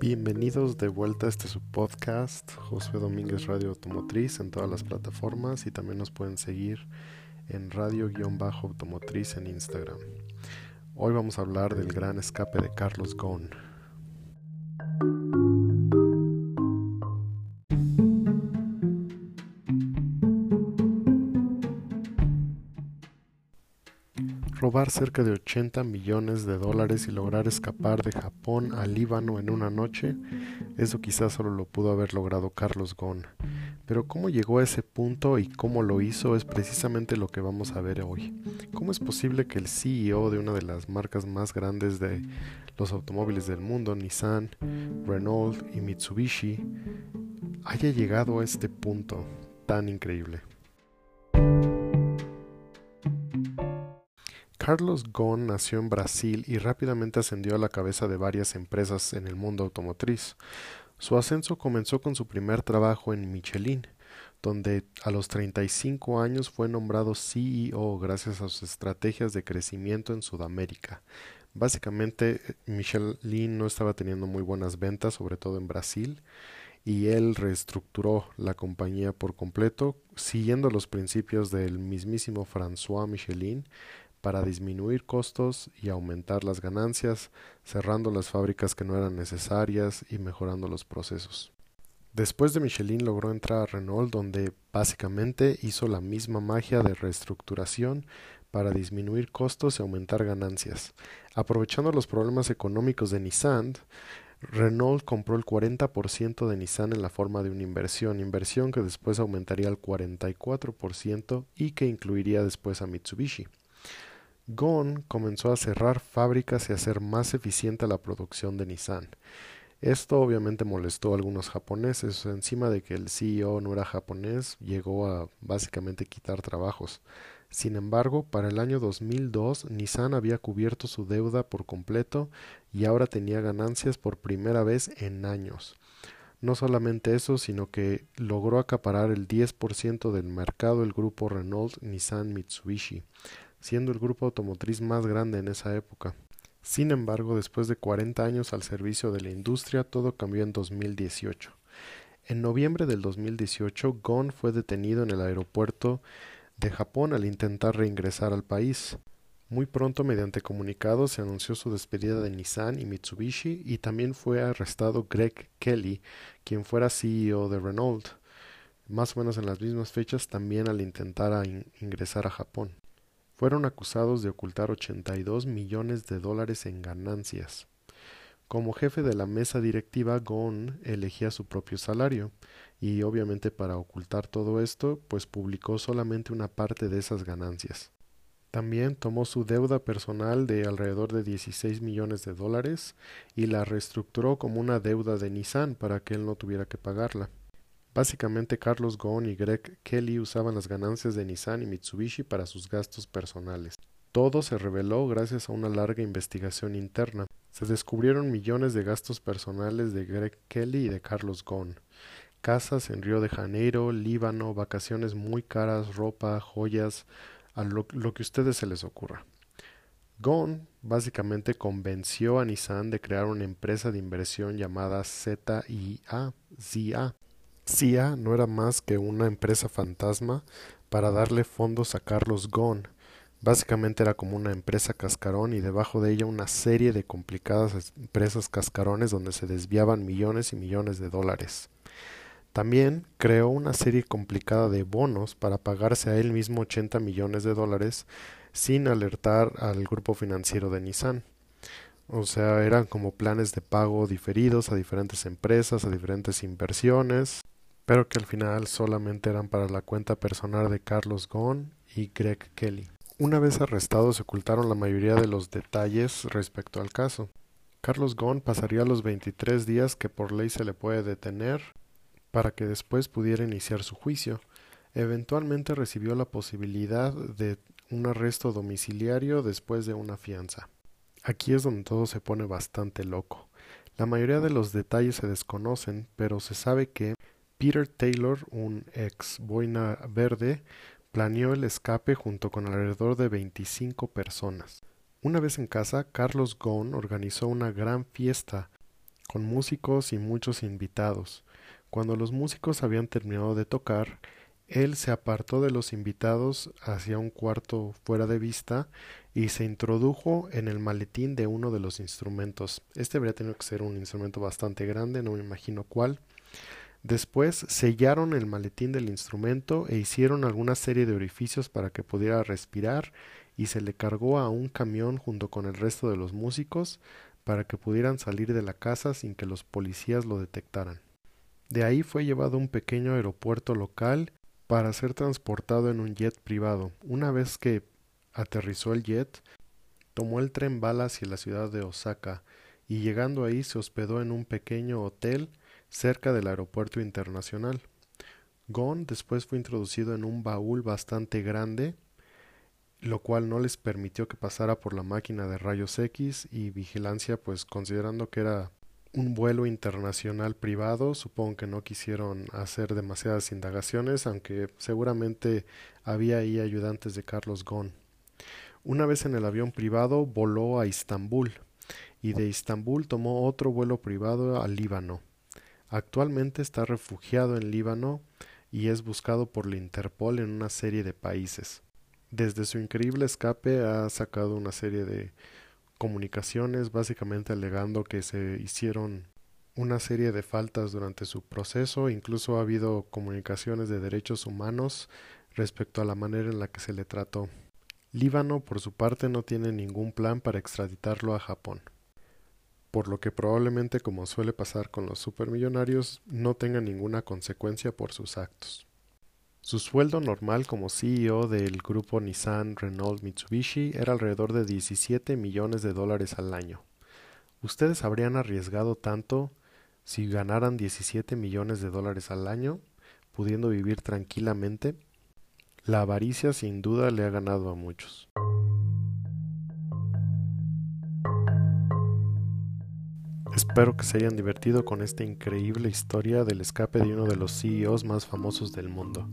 Bienvenidos de vuelta a este su podcast, José Domínguez Radio Automotriz en todas las plataformas y también nos pueden seguir en radio-automotriz en Instagram. Hoy vamos a hablar del gran escape de Carlos Ghosn. Robar cerca de 80 millones de dólares y lograr escapar de Japón al Líbano en una noche, eso quizás solo lo pudo haber logrado Carlos Ghosn. Pero cómo llegó a ese punto y cómo lo hizo es precisamente lo que vamos a ver hoy. ¿Cómo es posible que el CEO de una de las marcas más grandes de los automóviles del mundo, Nissan, Renault y Mitsubishi, haya llegado a este punto tan increíble? Carlos Ghosn nació en Brasil y rápidamente ascendió a la cabeza de varias empresas en el mundo automotriz. Su ascenso comenzó con su primer trabajo en Michelin, donde a los 35 años fue nombrado CEO gracias a sus estrategias de crecimiento en Sudamérica. Básicamente, Michelin no estaba teniendo muy buenas ventas, sobre todo en Brasil, y él reestructuró la compañía por completo, siguiendo los principios del mismísimo François Michelin, para disminuir costos y aumentar las ganancias, cerrando las fábricas que no eran necesarias y mejorando los procesos. Después de Michelin logró entrar a Renault donde básicamente hizo la misma magia de reestructuración para disminuir costos y aumentar ganancias. Aprovechando los problemas económicos de Nissan, Renault compró el 40% de Nissan en la forma de una inversión, inversión que después aumentaría al 44% y que incluiría después a Mitsubishi. Ghosn comenzó a cerrar fábricas y a hacer más eficiente la producción de Nissan. Esto obviamente molestó a algunos japoneses, encima de que el CEO no era japonés, llegó a básicamente quitar trabajos. Sin embargo, para el año 2002, Nissan había cubierto su deuda por completo y ahora tenía ganancias por primera vez en años. No solamente eso, sino que logró acaparar el 10% del mercado el grupo Renault Nissan Mitsubishi siendo el grupo automotriz más grande en esa época. Sin embargo, después de 40 años al servicio de la industria, todo cambió en 2018. En noviembre del 2018, Gon fue detenido en el aeropuerto de Japón al intentar reingresar al país. Muy pronto, mediante comunicado, se anunció su despedida de Nissan y Mitsubishi y también fue arrestado Greg Kelly, quien fuera CEO de Renault, más o menos en las mismas fechas también al intentar ingresar a Japón fueron acusados de ocultar 82 millones de dólares en ganancias. Como jefe de la mesa directiva, Gon elegía su propio salario, y obviamente para ocultar todo esto, pues publicó solamente una parte de esas ganancias. También tomó su deuda personal de alrededor de 16 millones de dólares y la reestructuró como una deuda de Nissan para que él no tuviera que pagarla. Básicamente Carlos Ghosn y Greg Kelly usaban las ganancias de Nissan y Mitsubishi para sus gastos personales. Todo se reveló gracias a una larga investigación interna. Se descubrieron millones de gastos personales de Greg Kelly y de Carlos Ghosn. Casas en Río de Janeiro, Líbano, vacaciones muy caras, ropa, joyas, lo, que a ustedes se les ocurra. Ghosn básicamente convenció a Nissan de crear una empresa de inversión llamada ZIA, ZIA CIA no era más que una empresa fantasma para darle fondos a Carlos Ghosn. Básicamente era como una empresa cascarón y debajo de ella una serie de complicadas empresas cascarones donde se desviaban millones y millones de dólares. También creó una serie complicada de bonos para pagarse a él mismo 80 millones de dólares sin alertar al grupo financiero de Nissan. O sea, eran como planes de pago diferidos a diferentes empresas, a diferentes inversiones pero que al final solamente eran para la cuenta personal de Carlos Ghosn y Greg Kelly. Una vez arrestados se ocultaron la mayoría de los detalles respecto al caso. Carlos Ghosn pasaría los 23 días que por ley se le puede detener para que después pudiera iniciar su juicio. Eventualmente recibió la posibilidad de un arresto domiciliario después de una fianza. Aquí es donde todo se pone bastante loco. La mayoría de los detalles se desconocen, pero se sabe que Peter Taylor, un ex boina verde, planeó el escape junto con alrededor de 25 personas. Una vez en casa, Carlos Ghosn organizó una gran fiesta con músicos y muchos invitados. Cuando los músicos habían terminado de tocar, él se apartó de los invitados hacia un cuarto fuera de vista y se introdujo en el maletín de uno de los instrumentos. Este habría tenido que ser un instrumento bastante grande, no me imagino cuál. Después sellaron el maletín del instrumento e hicieron alguna serie de orificios para que pudiera respirar y se le cargó a un camión junto con el resto de los músicos para que pudieran salir de la casa sin que los policías lo detectaran. De ahí fue llevado a un pequeño aeropuerto local para ser transportado en un jet privado. Una vez que aterrizó el jet, tomó el tren bala hacia la ciudad de Osaka y llegando ahí se hospedó en un pequeño hotel cerca del aeropuerto internacional. Gon después fue introducido en un baúl bastante grande, lo cual no les permitió que pasara por la máquina de rayos X y vigilancia, pues considerando que era un vuelo internacional privado. Supongo que no quisieron hacer demasiadas indagaciones, aunque seguramente había ahí ayudantes de Carlos Ghosn. Una vez en el avión privado voló a Istambul y de Istambul tomó otro vuelo privado al Líbano. Actualmente está refugiado en Líbano y es buscado por la Interpol en una serie de países. Desde su increíble escape ha sacado una serie de comunicaciones, básicamente alegando que se hicieron una serie de faltas durante su proceso, incluso ha habido comunicaciones de derechos humanos respecto a la manera en la que se le trató. Líbano, por su parte, no tiene ningún plan para extraditarlo a Japón, por lo que probablemente, como suele pasar con los supermillonarios, no tenga ninguna consecuencia por sus actos. Su sueldo normal como CEO del grupo Nissan Renault Mitsubishi era alrededor de 17 millones de dólares al año. ¿Ustedes habrían arriesgado tanto si ganaran 17 millones de dólares al año, pudiendo vivir tranquilamente? La avaricia sin duda le ha ganado a muchos. Espero que se hayan divertido con esta increíble historia del escape de uno de los CEOs más famosos del mundo.